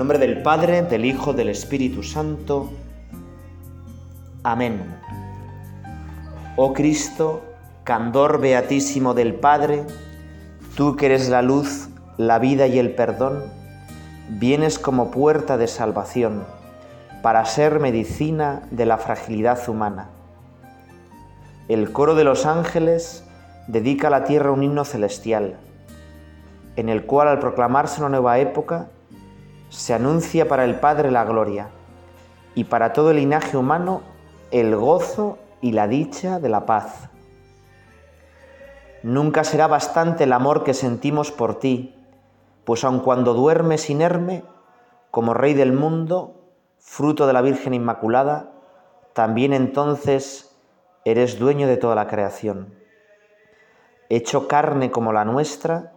nombre del Padre, del Hijo, del Espíritu Santo. Amén. Oh Cristo, candor beatísimo del Padre, tú que eres la luz, la vida y el perdón, vienes como puerta de salvación para ser medicina de la fragilidad humana. El coro de los ángeles dedica a la tierra un himno celestial, en el cual al proclamarse una nueva época, se anuncia para el Padre la gloria y para todo el linaje humano el gozo y la dicha de la paz. Nunca será bastante el amor que sentimos por ti, pues aun cuando duermes inerme, como Rey del mundo, fruto de la Virgen Inmaculada, también entonces eres dueño de toda la creación. Hecho carne como la nuestra,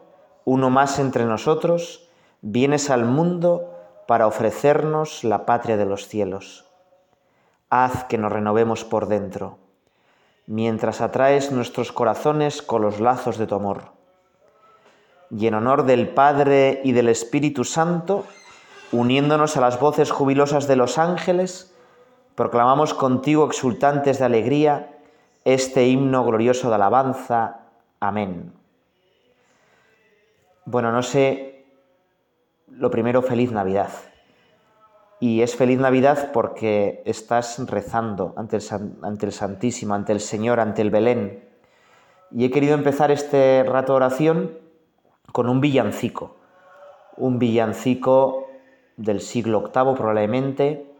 uno más entre nosotros, vienes al mundo para ofrecernos la patria de los cielos. Haz que nos renovemos por dentro, mientras atraes nuestros corazones con los lazos de tu amor. Y en honor del Padre y del Espíritu Santo, uniéndonos a las voces jubilosas de los ángeles, proclamamos contigo exultantes de alegría este himno glorioso de alabanza. Amén. Bueno, no sé, lo primero, feliz Navidad. Y es feliz Navidad porque estás rezando ante el, ante el Santísimo, ante el Señor, ante el Belén. Y he querido empezar este rato de oración con un villancico, un villancico del siglo VIII probablemente.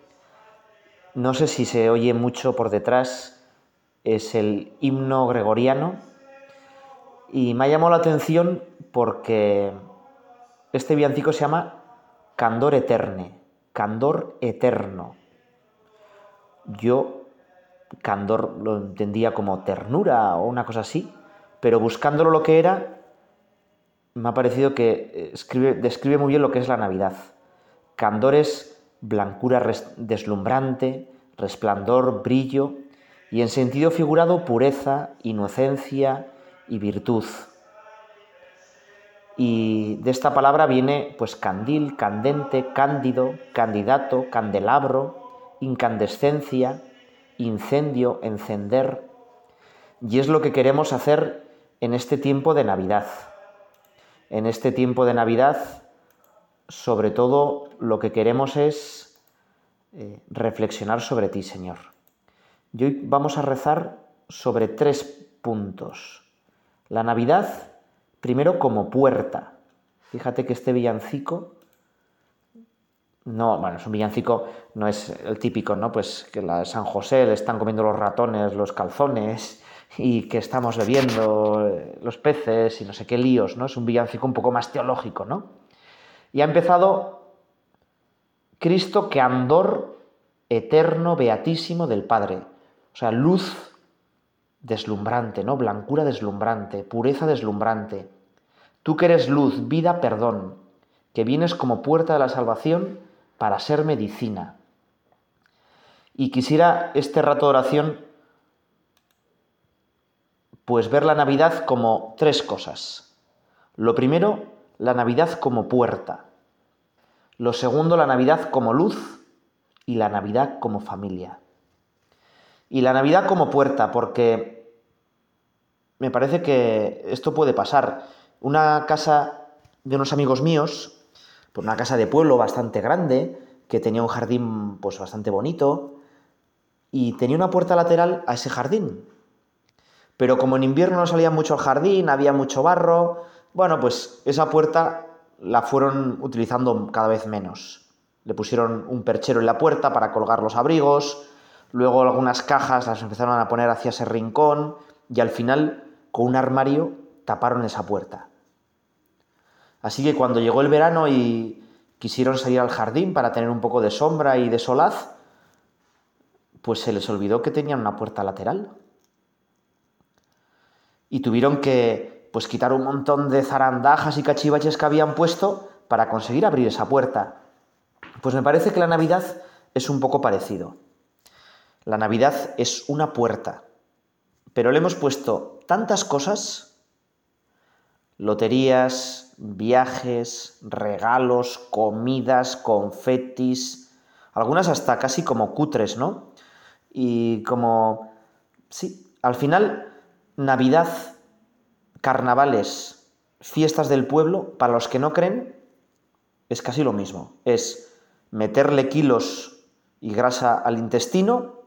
No sé si se oye mucho por detrás, es el himno gregoriano. Y me ha llamado la atención porque este villancico se llama Candor Eterne, Candor Eterno. Yo candor lo entendía como ternura o una cosa así, pero buscándolo lo que era, me ha parecido que describe muy bien lo que es la Navidad. Candor es blancura deslumbrante, resplandor, brillo, y en sentido figurado pureza, inocencia y virtud. Y de esta palabra viene pues candil, candente, cándido, candidato, candelabro, incandescencia, incendio, encender. Y es lo que queremos hacer en este tiempo de Navidad. En este tiempo de Navidad sobre todo lo que queremos es eh, reflexionar sobre ti, Señor. Y hoy vamos a rezar sobre tres puntos. La Navidad, primero como puerta. Fíjate que este villancico, no, bueno, es un villancico, no es el típico, ¿no? Pues que la San José le están comiendo los ratones, los calzones y que estamos bebiendo eh, los peces y no sé qué líos, ¿no? Es un villancico un poco más teológico, ¿no? Y ha empezado Cristo que andor eterno, beatísimo del Padre. O sea, luz deslumbrante, ¿no? Blancura deslumbrante, pureza deslumbrante. Tú que eres luz, vida, perdón, que vienes como puerta de la salvación para ser medicina. Y quisiera este rato de oración, pues ver la Navidad como tres cosas. Lo primero, la Navidad como puerta. Lo segundo, la Navidad como luz y la Navidad como familia. Y la Navidad como puerta, porque me parece que esto puede pasar. Una casa de unos amigos míos, por una casa de pueblo bastante grande, que tenía un jardín pues bastante bonito, y tenía una puerta lateral a ese jardín. Pero como en invierno no salía mucho al jardín, había mucho barro, bueno, pues esa puerta la fueron utilizando cada vez menos. Le pusieron un perchero en la puerta para colgar los abrigos, luego algunas cajas las empezaron a poner hacia ese rincón y al final con un armario taparon esa puerta. Así que cuando llegó el verano y quisieron salir al jardín para tener un poco de sombra y de solaz, pues se les olvidó que tenían una puerta lateral. Y tuvieron que pues quitar un montón de zarandajas y cachivaches que habían puesto para conseguir abrir esa puerta. Pues me parece que la Navidad es un poco parecido. La Navidad es una puerta, pero le hemos puesto tantas cosas, loterías, viajes, regalos, comidas, confetis, algunas hasta casi como cutres, ¿no? Y como, sí, al final, Navidad, carnavales, fiestas del pueblo, para los que no creen, es casi lo mismo. Es meterle kilos y grasa al intestino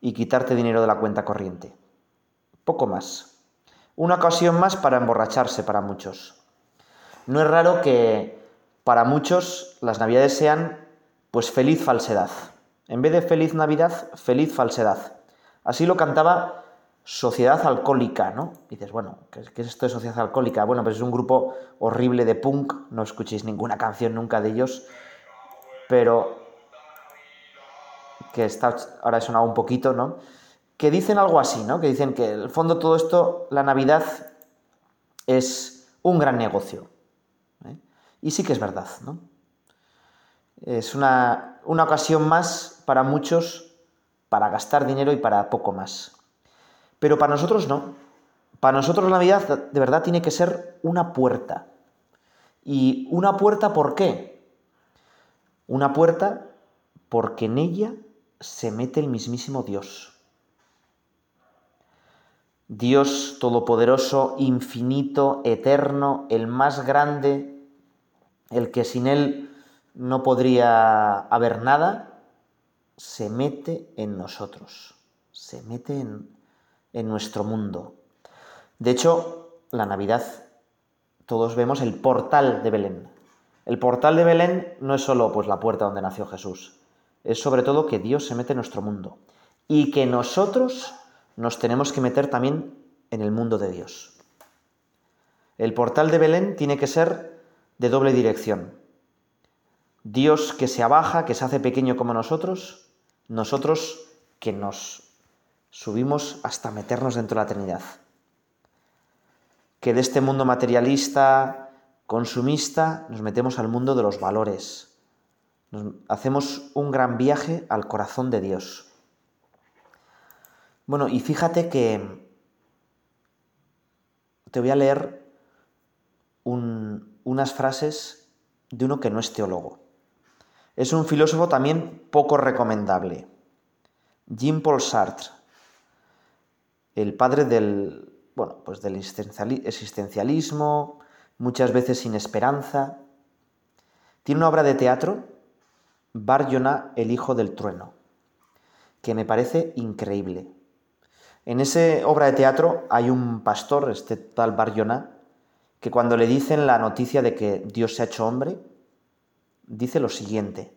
y quitarte dinero de la cuenta corriente. Poco más. Una ocasión más para emborracharse para muchos. No es raro que para muchos las navidades sean pues feliz falsedad. En vez de feliz Navidad, feliz falsedad. Así lo cantaba Sociedad Alcohólica, ¿no? dices, bueno, ¿qué es esto de Sociedad Alcohólica? Bueno, pues es un grupo horrible de punk, no escuchéis ninguna canción nunca de ellos, pero que está, ahora he sonado un poquito, ¿no? Que dicen algo así, ¿no? Que dicen que en el fondo todo esto, la Navidad, es un gran negocio. ¿eh? Y sí que es verdad, ¿no? Es una, una ocasión más para muchos para gastar dinero y para poco más. Pero para nosotros no. Para nosotros la Navidad de verdad tiene que ser una puerta. ¿Y una puerta por qué? Una puerta porque en ella se mete el mismísimo Dios. Dios todopoderoso, infinito, eterno, el más grande, el que sin Él no podría haber nada, se mete en nosotros, se mete en, nuestro mundo. De hecho, la Navidad, todos vemos el portal de Belén. El portal de Belén no es solo pues, la puerta donde nació Jesús, es sobre todo que Dios se mete en nuestro mundo y que nosotros nos tenemos que meter también en el mundo de Dios. El portal de Belén tiene que ser de doble dirección. Dios que se abaja, que se hace pequeño como nosotros, nosotros que nos subimos hasta meternos dentro de la Trinidad. Que de este mundo materialista, consumista, nos metemos al mundo de los valores, hacemos un gran viaje al corazón de Dios. Bueno, y fíjate que te voy a leer unas frases de uno que no es teólogo. Es un filósofo también poco recomendable. Jean-Paul Sartre, el padre del, bueno, pues del existencialismo, muchas veces sin esperanza. Tiene una obra de teatro Bar el hijo del trueno, que me parece increíble. En esa obra de teatro hay un pastor, este tal Bar que cuando le dicen la noticia de que Dios se ha hecho hombre, dice lo siguiente,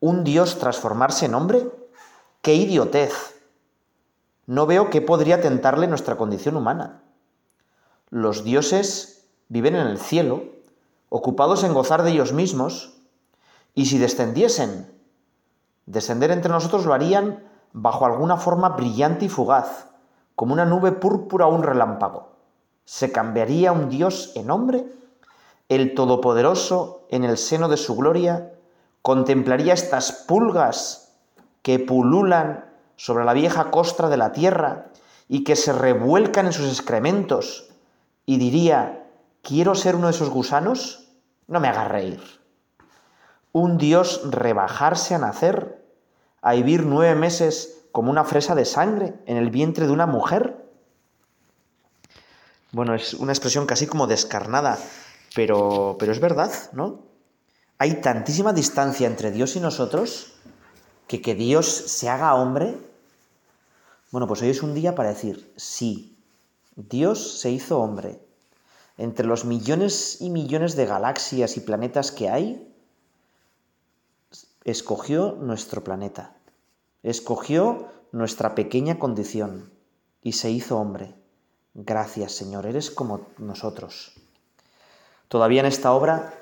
¿un Dios transformarse en hombre? ¡Qué idiotez! No veo qué podría tentarle nuestra condición humana. Los dioses viven en el cielo, ocupados en gozar de ellos mismos, y si descendiesen, descender entre nosotros lo harían bajo alguna forma brillante y fugaz, como una nube púrpura o un relámpago. ¿Se cambiaría un Dios en hombre? El Todopoderoso, en el seno de su gloria, contemplaría estas pulgas que pululan sobre la vieja costra de la tierra y que se revuelcan en sus excrementos, y diría, ¿quiero ser uno de esos gusanos? No me haga reír un Dios rebajarse a nacer, a vivir nueve meses como una fresa de sangre en el vientre de una mujer? Bueno, es una expresión casi como descarnada, pero, pero es verdad, ¿no? Hay tantísima distancia entre Dios y nosotros que que Dios se haga hombre. Bueno, pues hoy es un día para decir, sí, Dios se hizo hombre. Entre los millones y millones de galaxias y planetas que hay, escogió nuestro planeta, escogió nuestra pequeña condición y se hizo hombre. Gracias Señor, eres como nosotros. Todavía en esta obra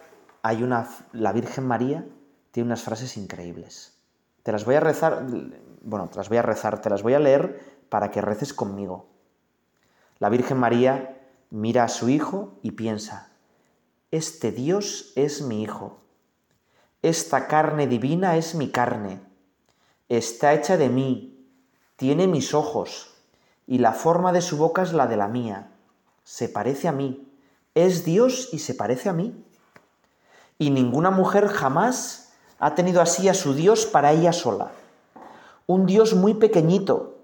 hay una, la Virgen María tiene unas frases increíbles. Te las voy a rezar, bueno, te las voy a rezar, te las voy a leer para que reces conmigo. La Virgen María mira a su hijo y piensa, este Dios es mi hijo esta carne divina es mi carne, está hecha de mí, tiene mis ojos, y la forma de su boca es la de la mía. se parece a mí, es Dios y se parece a mí. Y ninguna mujer jamás ha tenido así a su Dios para ella sola. Un Dios muy pequeñito,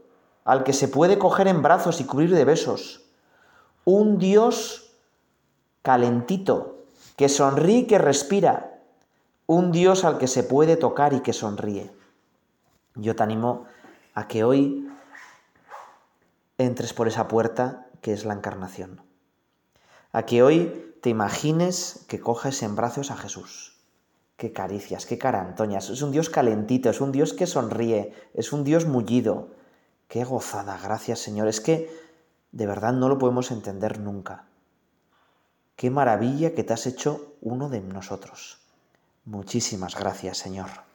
al que se puede coger en brazos y cubrir de besos. Un Dios calentito, que sonríe y que respira. Un Dios al que se puede tocar y que sonríe. Yo te animo a que hoy entres por esa puerta que es la encarnación. A que hoy te imagines que coges en brazos a Jesús. Qué caricias, qué cara Antoñas. Es un Dios calentito, es un Dios que sonríe, es un Dios mullido. Qué gozada, gracias Señor. Es que de verdad no lo podemos entender nunca. Qué maravilla que te has hecho uno de nosotros. Muchísimas gracias, Señor.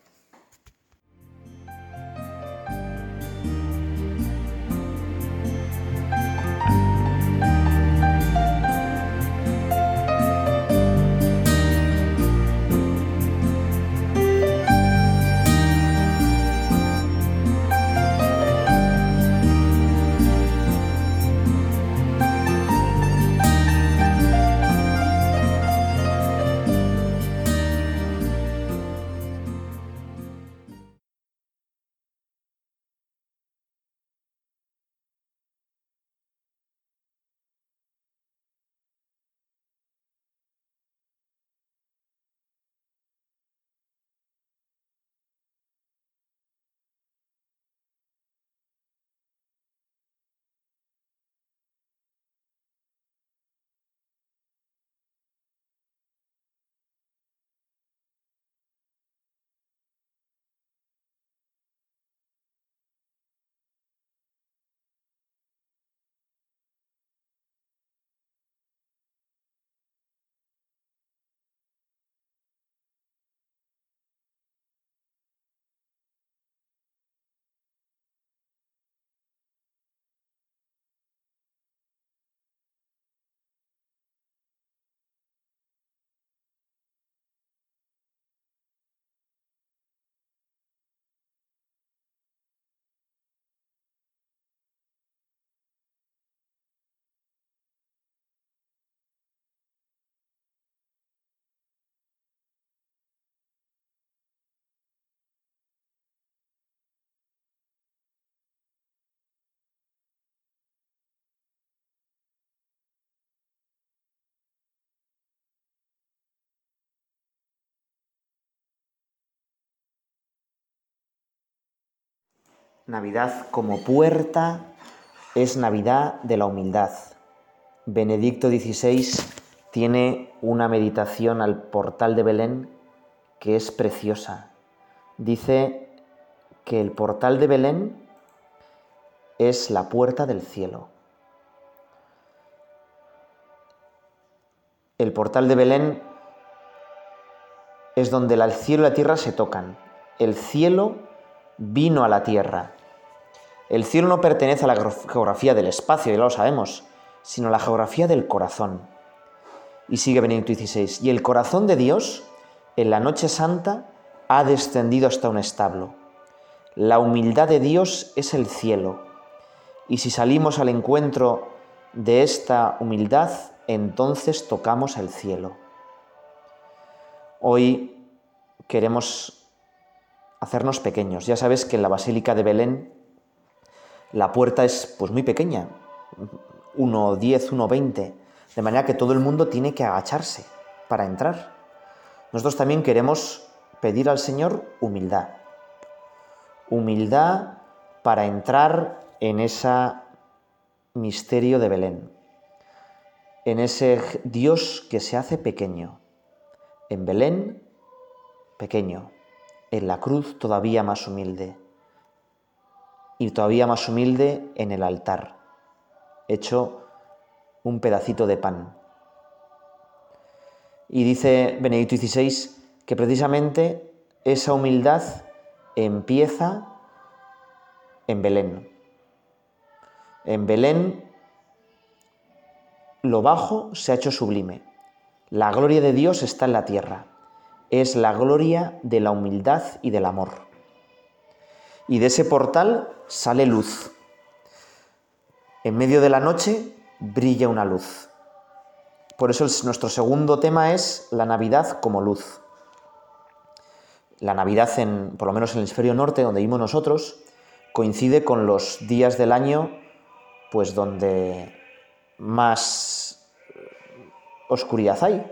Navidad como puerta es Navidad de la humildad. Benedicto XVI tiene una meditación al portal de Belén que es preciosa. Dice que el portal de Belén es la puerta del cielo. El portal de Belén es donde el cielo y la tierra se tocan. El cielo vino a la tierra. El cielo no pertenece a la geografía del espacio, ya lo sabemos, sino a la geografía del corazón. Y sigue Benedicto XVI, y el corazón de Dios, en la noche santa, ha descendido hasta un establo. La humildad de Dios es el cielo, y si salimos al encuentro de esta humildad, entonces tocamos el cielo. Hoy queremos hacernos pequeños. Ya sabes que en la Basílica de Belén la puerta es pues muy pequeña, 1,10, 1,20, de manera que todo el mundo tiene que agacharse para entrar. Nosotros también queremos pedir al Señor humildad. Humildad para entrar en ese misterio de Belén, en ese Dios que se hace pequeño. En Belén, pequeño, en la cruz todavía más humilde y todavía más humilde en el altar, hecho un pedacito de pan. Y dice Benedicto XVI que precisamente esa humildad empieza en Belén. En Belén lo bajo se ha hecho sublime. La gloria de Dios está en la tierra es la gloria de la humildad y del amor. Y de ese portal sale luz. En medio de la noche brilla una luz. Por eso nuestro segundo tema es la Navidad como luz. La Navidad, en, por lo menos en el hemisferio norte, donde vivimos nosotros, coincide con los días del año pues donde más oscuridad hay.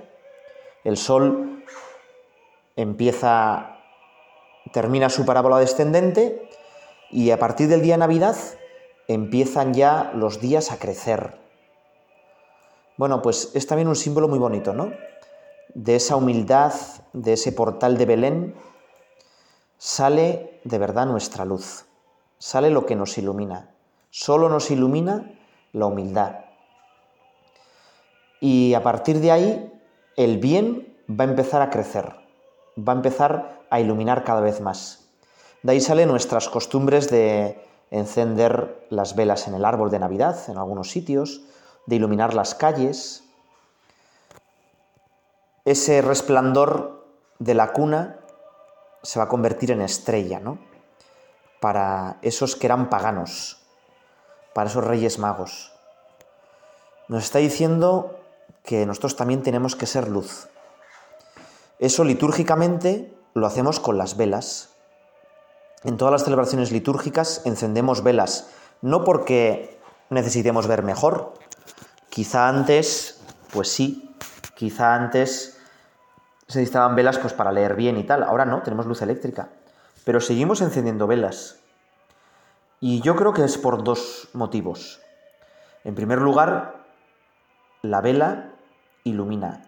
El sol empieza, termina su parábola descendente y a partir del día de Navidad empiezan ya los días a crecer, bueno, pues es también un símbolo muy bonito, ¿no? De esa humildad, de ese portal de Belén, sale de verdad nuestra luz, sale lo que nos ilumina. Solo nos ilumina la humildad. Y a partir de ahí, el bien va a empezar a crecer, va a empezar a iluminar cada vez más. De ahí salen nuestras costumbres de encender las velas en el árbol de Navidad, en algunos sitios, de iluminar las calles, ese resplandor de la cuna se va a convertir en estrella, ¿no? Para esos que eran paganos, para esos reyes magos. Nos está diciendo que nosotros también tenemos que ser luz. Eso litúrgicamente lo hacemos con las velas. En todas las celebraciones litúrgicas encendemos velas, no porque necesitemos ver mejor, Quizá antes, pues sí, quizá antes se necesitaban velas pues para leer bien y tal. Ahora no, tenemos luz eléctrica. Pero seguimos encendiendo velas. Y yo creo que es por dos motivos. En primer lugar, la vela ilumina.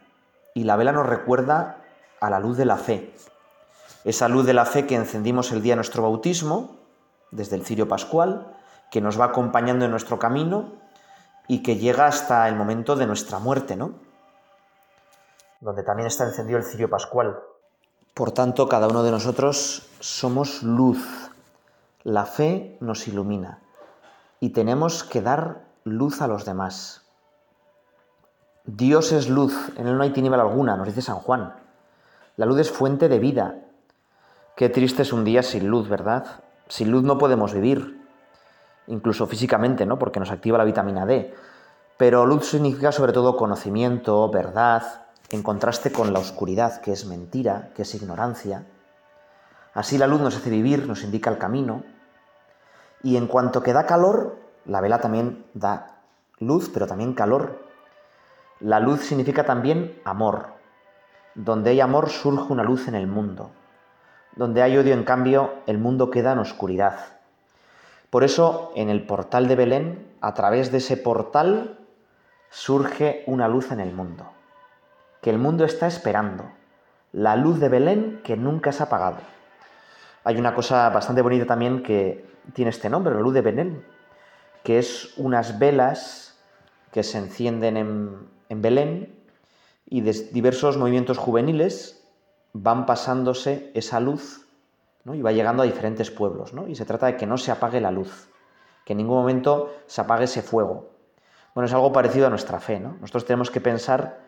Y la vela nos recuerda a la luz de la fe. Esa luz de la fe que encendimos el día de nuestro bautismo, desde el cirio pascual, que nos va acompañando en nuestro camino y que llega hasta el momento de nuestra muerte, ¿no? Donde también está encendido el cirio pascual. Por tanto, cada uno de nosotros somos luz. La fe nos ilumina y tenemos que dar luz a los demás. Dios es luz, en Él no hay tiniebla alguna, nos dice San Juan. La luz es fuente de vida. Qué triste es un día sin luz, ¿verdad? Sin luz no podemos vivir incluso físicamente, ¿no? porque nos activa la vitamina D. Pero luz significa sobre todo conocimiento, verdad, en contraste con la oscuridad, que es mentira, que es ignorancia. Así la luz nos hace vivir, nos indica el camino. Y en cuanto que da calor, la vela también da luz, pero también calor. La luz significa también amor. Donde hay amor surge una luz en el mundo. Donde hay odio, en cambio, el mundo queda en oscuridad. Por eso, en el portal de Belén, a través de ese portal, surge una luz en el mundo, que el mundo está esperando, la luz de Belén que nunca se ha apagado. Hay una cosa bastante bonita también que tiene este nombre, la luz de Belén, que es unas velas que se encienden en, en Belén y de diversos movimientos juveniles van pasándose esa luz y va llegando a diferentes pueblos. ¿no? Y se trata de que no se apague la luz, que en ningún momento se apague ese fuego. Bueno, es algo parecido a nuestra fe. ¿no? Nosotros tenemos que pensar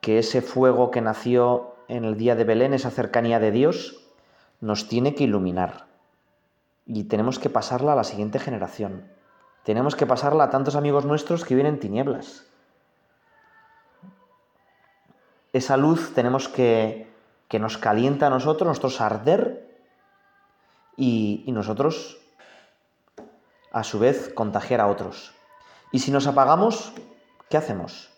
que ese fuego que nació en el día de Belén, esa cercanía de Dios, nos tiene que iluminar. Y tenemos que pasarla a la siguiente generación. Tenemos que pasarla a tantos amigos nuestros que viven en tinieblas. Esa luz tenemos que, que nos calienta a nosotros, nosotros arder y, nosotros, a su vez, contagiar a otros. Y si nos apagamos, ¿qué hacemos?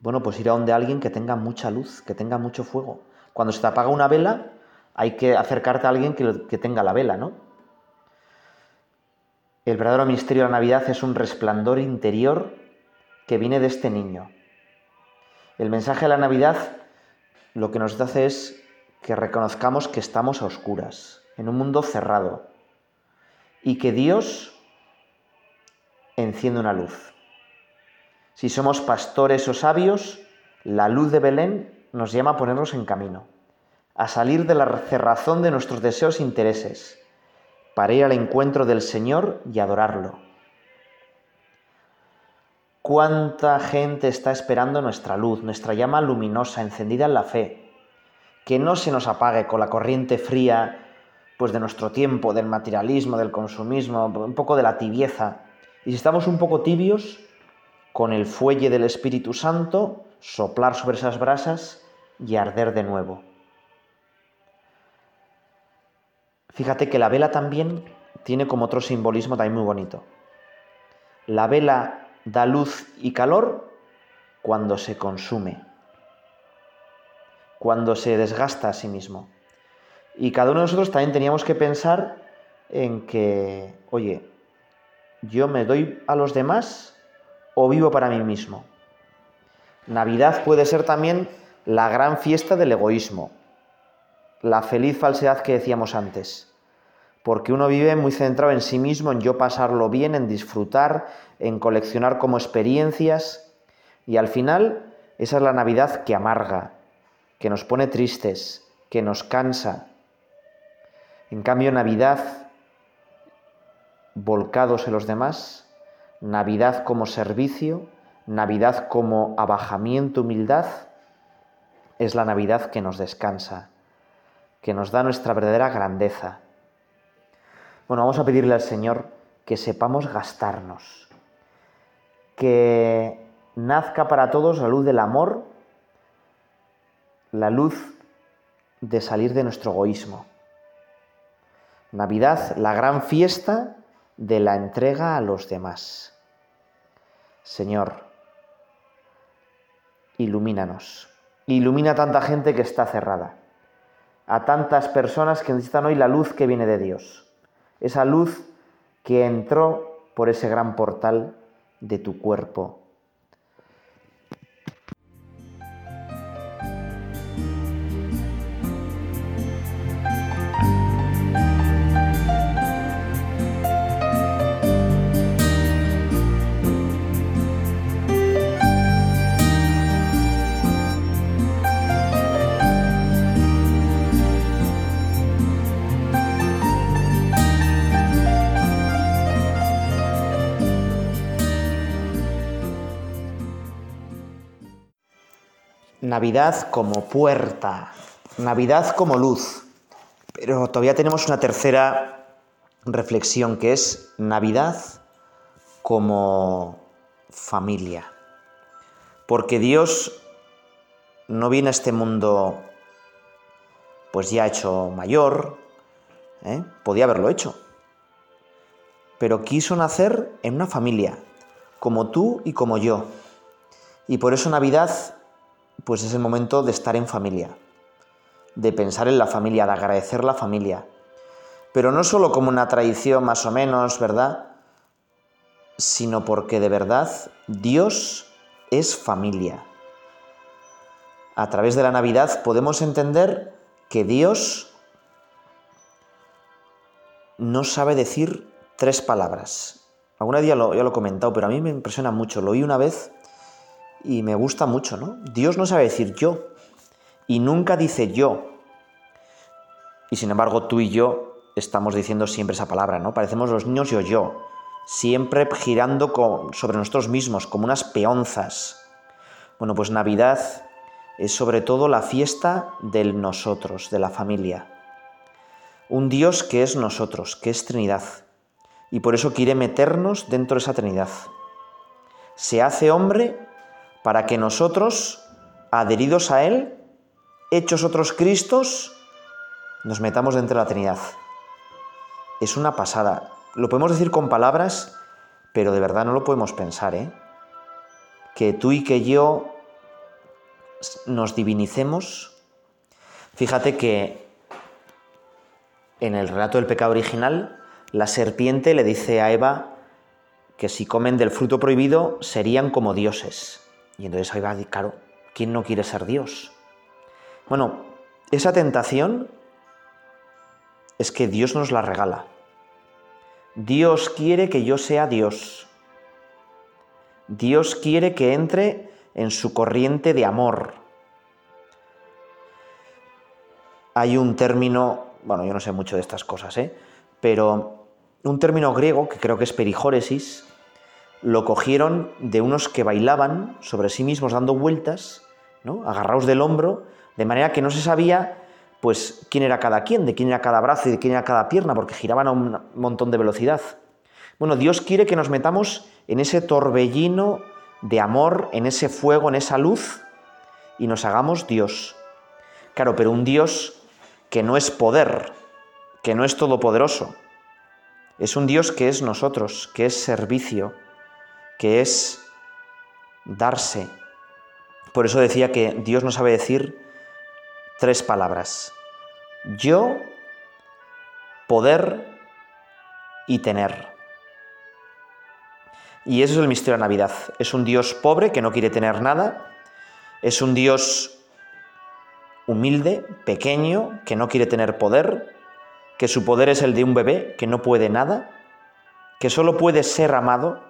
Bueno, pues ir a donde alguien que tenga mucha luz, que tenga mucho fuego. Cuando se te apaga una vela, hay que acercarte a alguien que, que tenga la vela, ¿no? El verdadero misterio de la Navidad es un resplandor interior que viene de este niño. El mensaje de la Navidad lo que nos hace es que reconozcamos que estamos a oscuras, en un mundo cerrado y que Dios enciende una luz. Si somos pastores o sabios, la luz de Belén nos llama a ponernos en camino, a salir de la cerrazón de nuestros deseos e intereses, para ir al encuentro del Señor y adorarlo. ¿Cuánta gente está esperando nuestra luz, nuestra llama luminosa, encendida en la fe? Que no se nos apague con la corriente fría pues de nuestro tiempo, del materialismo, del consumismo, un poco de la tibieza. Y si estamos un poco tibios, con el fuelle del Espíritu Santo, soplar sobre esas brasas y arder de nuevo. Fíjate que la vela también tiene como otro simbolismo también muy bonito. La vela da luz y calor cuando se consume, cuando se desgasta a sí mismo. Y cada uno de nosotros también teníamos que pensar en que, oye, yo me doy a los demás o vivo para mí mismo. Navidad puede ser también la gran fiesta del egoísmo, la feliz falsedad que decíamos antes, porque uno vive muy centrado en sí mismo, en yo pasarlo bien, en disfrutar, en coleccionar como experiencias, y al final esa es la Navidad que amarga, que nos pone tristes, que nos cansa. En cambio, Navidad, volcados en los demás, Navidad como servicio, Navidad como abajamiento, humildad, es la Navidad que nos descansa, que nos da nuestra verdadera grandeza. Bueno, vamos a pedirle al Señor que sepamos gastarnos, que nazca para todos la luz del amor, la luz de salir de nuestro egoísmo. Navidad, la gran fiesta de la entrega a los demás. Señor, ilumínanos. Ilumina a tanta gente que está cerrada, a tantas personas que necesitan hoy la luz que viene de Dios, esa luz que entró por ese gran portal de tu cuerpo Navidad como puerta, Navidad como luz. Pero todavía tenemos una tercera reflexión que es Navidad como familia. Porque Dios no viene a este mundo pues ya hecho mayor, ¿eh? podía haberlo hecho, pero quiso nacer en una familia, como tú y como yo. Y por eso Navidad pues es el momento de estar en familia, de pensar en la familia, de agradecer la familia. Pero no solo como una tradición más o menos, ¿verdad? Sino porque de verdad Dios es familia. A través de la Navidad podemos entender que Dios no sabe decir tres palabras. Alguna día lo, ya lo he comentado, pero a mí me impresiona mucho. Lo oí una vez y me gusta mucho, ¿no? Dios no sabe decir yo y nunca dice yo. Y sin embargo tú y yo estamos diciendo siempre esa palabra, ¿no? Parecemos los niños yo yo, siempre girando sobre nosotros mismos como unas peonzas. Bueno, pues Navidad es sobre todo la fiesta del nosotros, de la familia. Un Dios que es nosotros, que es Trinidad. Y por eso quiere meternos dentro de esa Trinidad. Se hace hombre para que nosotros, adheridos a Él, hechos otros Cristos, nos metamos dentro de la Trinidad. Es una pasada. Lo podemos decir con palabras, pero de verdad no lo podemos pensar, ¿eh? Que tú y que yo nos divinicemos. Fíjate que en el relato del pecado original, la serpiente le dice a Eva que si comen del fruto prohibido serían como dioses. Y entonces ahí va, claro, ¿quién no quiere ser Dios? Bueno, esa tentación es que Dios nos la regala. Dios quiere que yo sea Dios. Dios quiere que entre en su corriente de amor. Hay un término, bueno, yo no sé mucho de estas cosas, ¿eh? pero un término griego que creo que es perijóresis, lo cogieron de unos que bailaban sobre sí mismos dando vueltas, ¿no? agarrados del hombro, de manera que no se sabía pues quién era cada quien, de quién era cada brazo y de quién era cada pierna, porque giraban a un montón de velocidad. Bueno, Dios quiere que nos metamos en ese torbellino de amor, en ese fuego, en esa luz, y nos hagamos Dios. Claro, pero un Dios que no es poder, que no es todopoderoso. Es un Dios que es nosotros, que es servicio, que es darse. Por eso decía que Dios no sabe decir tres palabras. Yo, poder y tener. Y eso es el misterio de la Navidad. Es un Dios pobre que no quiere tener nada. Es un Dios humilde, pequeño, que no quiere tener poder, que su poder es el de un bebé que no puede nada, que solo puede ser amado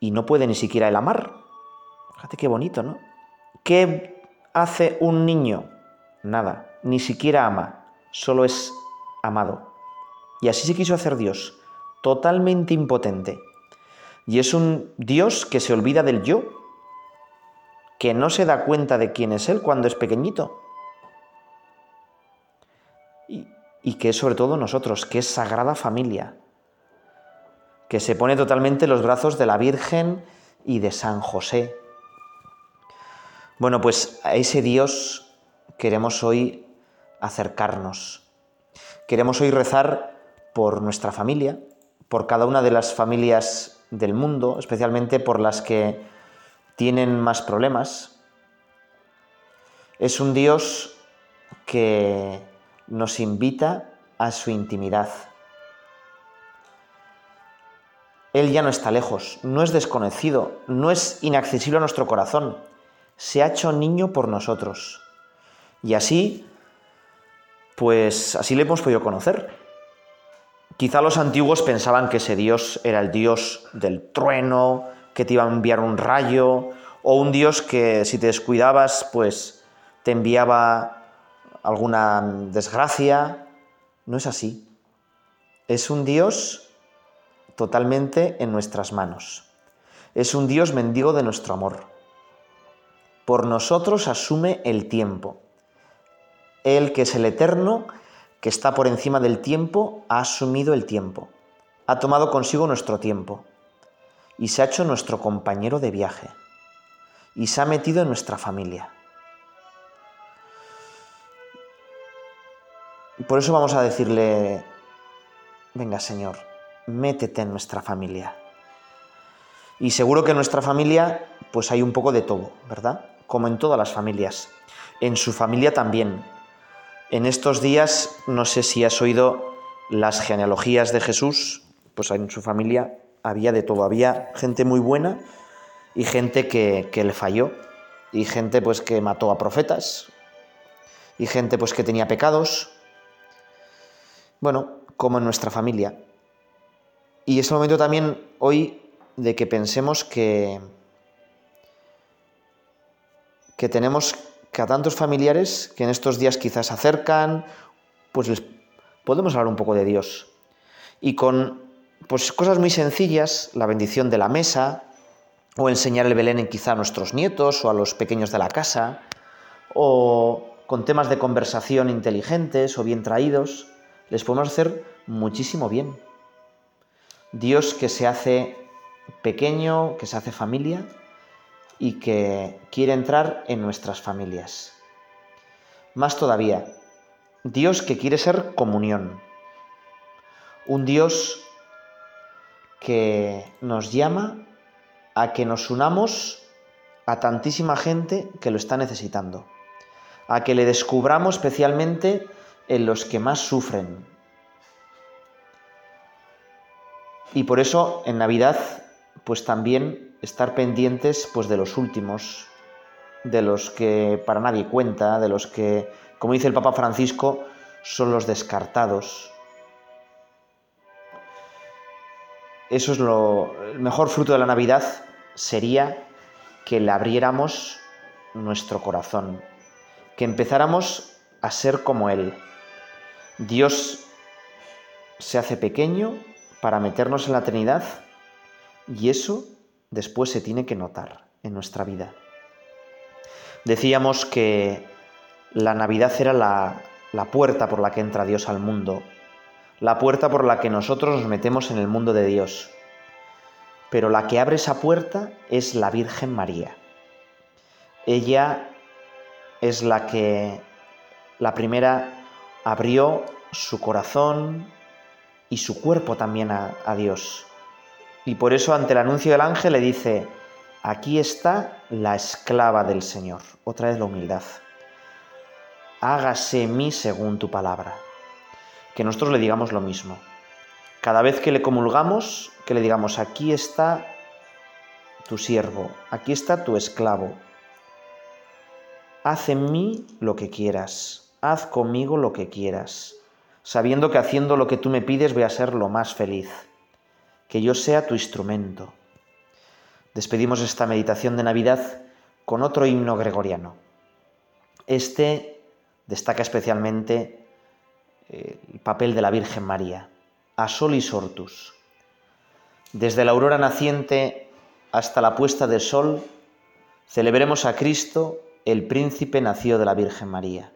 y no puede ni siquiera el amar. Fíjate qué bonito, ¿no? ¿Qué hace un niño? Nada, ni siquiera ama, solo es amado. Y así se quiso hacer Dios, totalmente impotente. Y es un Dios que se olvida del yo, que no se da cuenta de quién es Él cuando es pequeñito. Y, y que es sobre todo nosotros, que es sagrada familia, que se pone totalmente en los brazos de la Virgen y de San José. Bueno, pues a ese Dios queremos hoy acercarnos. Queremos hoy rezar por nuestra familia, por cada una de las familias del mundo, especialmente por las que tienen más problemas. Es un Dios que nos invita a su intimidad. Él ya no está lejos, no es desconocido, no es inaccesible a nuestro corazón. Se ha hecho niño por nosotros. Y así, pues así le hemos podido conocer. Quizá los antiguos pensaban que ese Dios era el Dios del trueno, que te iba a enviar un rayo, o un Dios que si te descuidabas, pues te enviaba alguna desgracia. No es así. Es un Dios totalmente en nuestras manos. Es un Dios mendigo de nuestro amor. Por nosotros asume el tiempo. Él que es el eterno, que está por encima del tiempo, ha asumido el tiempo. Ha tomado consigo nuestro tiempo. Y se ha hecho nuestro compañero de viaje. Y se ha metido en nuestra familia. Por eso vamos a decirle, venga Señor, métete en nuestra familia. Y seguro que en nuestra familia pues hay un poco de todo, ¿verdad? Como en todas las familias. En su familia también. En estos días, no sé si has oído las genealogías de Jesús, pues en su familia había de todo. Había gente muy buena y gente que, que le falló. Y gente pues que mató a profetas. Y gente pues que tenía pecados. Bueno, como en nuestra familia. Y es el momento también hoy de que pensemos que, que tenemos que a tantos familiares que en estos días quizás se acercan, pues les podemos hablar un poco de Dios. Y con pues, cosas muy sencillas, la bendición de la mesa, o enseñar el Belén quizá a nuestros nietos o a los pequeños de la casa, o con temas de conversación inteligentes o bien traídos, les podemos hacer muchísimo bien. Dios que se hace pequeño, que se hace familia y que quiere entrar en nuestras familias. Más todavía, Dios que quiere ser comunión. Un Dios que nos llama a que nos unamos a tantísima gente que lo está necesitando. A que le descubramos especialmente en los que más sufren, Y por eso en Navidad, pues también estar pendientes pues de los últimos, de los que para nadie cuenta, de los que, como dice el Papa Francisco, son los descartados. Eso es lo el mejor fruto de la Navidad sería que le abriéramos nuestro corazón, que empezáramos a ser como él. Dios se hace pequeño para meternos en la Trinidad y eso después se tiene que notar en nuestra vida. Decíamos que la Navidad era la, la puerta por la que entra Dios al mundo, la puerta por la que nosotros nos metemos en el mundo de Dios. pero la que abre esa puerta es la Virgen María. Ella es la que la primera abrió su corazón y su cuerpo también a, Dios. Y por eso ante el anuncio del ángel le dice, aquí está la esclava del Señor. Otra vez la humildad. Hágase mí según tu palabra. Que nosotros le digamos lo mismo. Cada vez que le comulgamos, que le digamos, aquí está tu siervo, aquí está tu esclavo. Haz en mí lo que quieras, haz conmigo lo que quieras, sabiendo que haciendo lo que tú me pides voy a ser lo más feliz, que yo sea tu instrumento. Despedimos esta meditación de Navidad con otro himno gregoriano. Este destaca especialmente eh, el papel de la Virgen María a solis ortus. Desde la aurora naciente hasta la puesta del sol, celebremos a Cristo, el príncipe nacido de la Virgen María.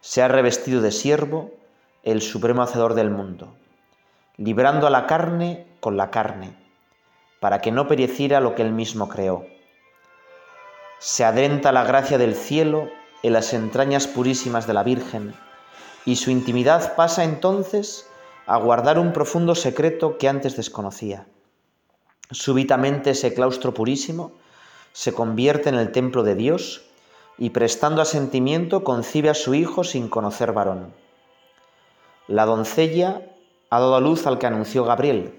Se ha revestido de siervo, el supremo hacedor del mundo, librando a la carne con la carne, para que no pereciera lo que él mismo creó. Se adrenta la gracia del cielo en las entrañas purísimas de la Virgen, y su intimidad pasa entonces a guardar un profundo secreto que antes desconocía. Súbitamente ese claustro purísimo se convierte en el templo de Dios y prestando asentimiento concibe a su hijo sin conocer varón. La doncella ha dado a luz al que anunció Gabriel,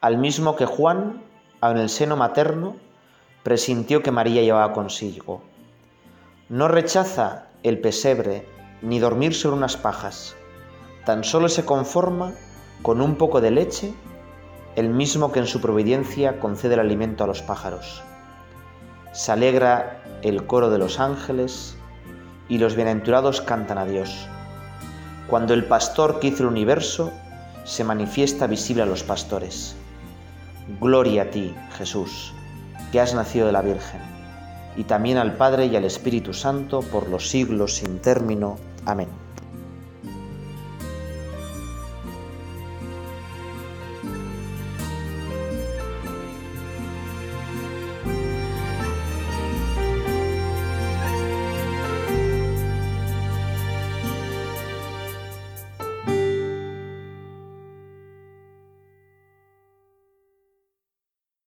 al mismo que Juan, en el seno materno, presintió que María llevaba consigo. No rechaza el pesebre ni dormir sobre unas pajas tan solo se conforma con un poco de leche, el mismo que en su providencia concede el alimento a los pájaros. Se alegra el coro de los ángeles y los bienaventurados cantan a Dios. Cuando el pastor que hizo el universo se manifiesta visible a los pastores. Gloria a ti, Jesús, que has nacido de la Virgen, y también al Padre y al Espíritu Santo por los siglos sin término. Amén.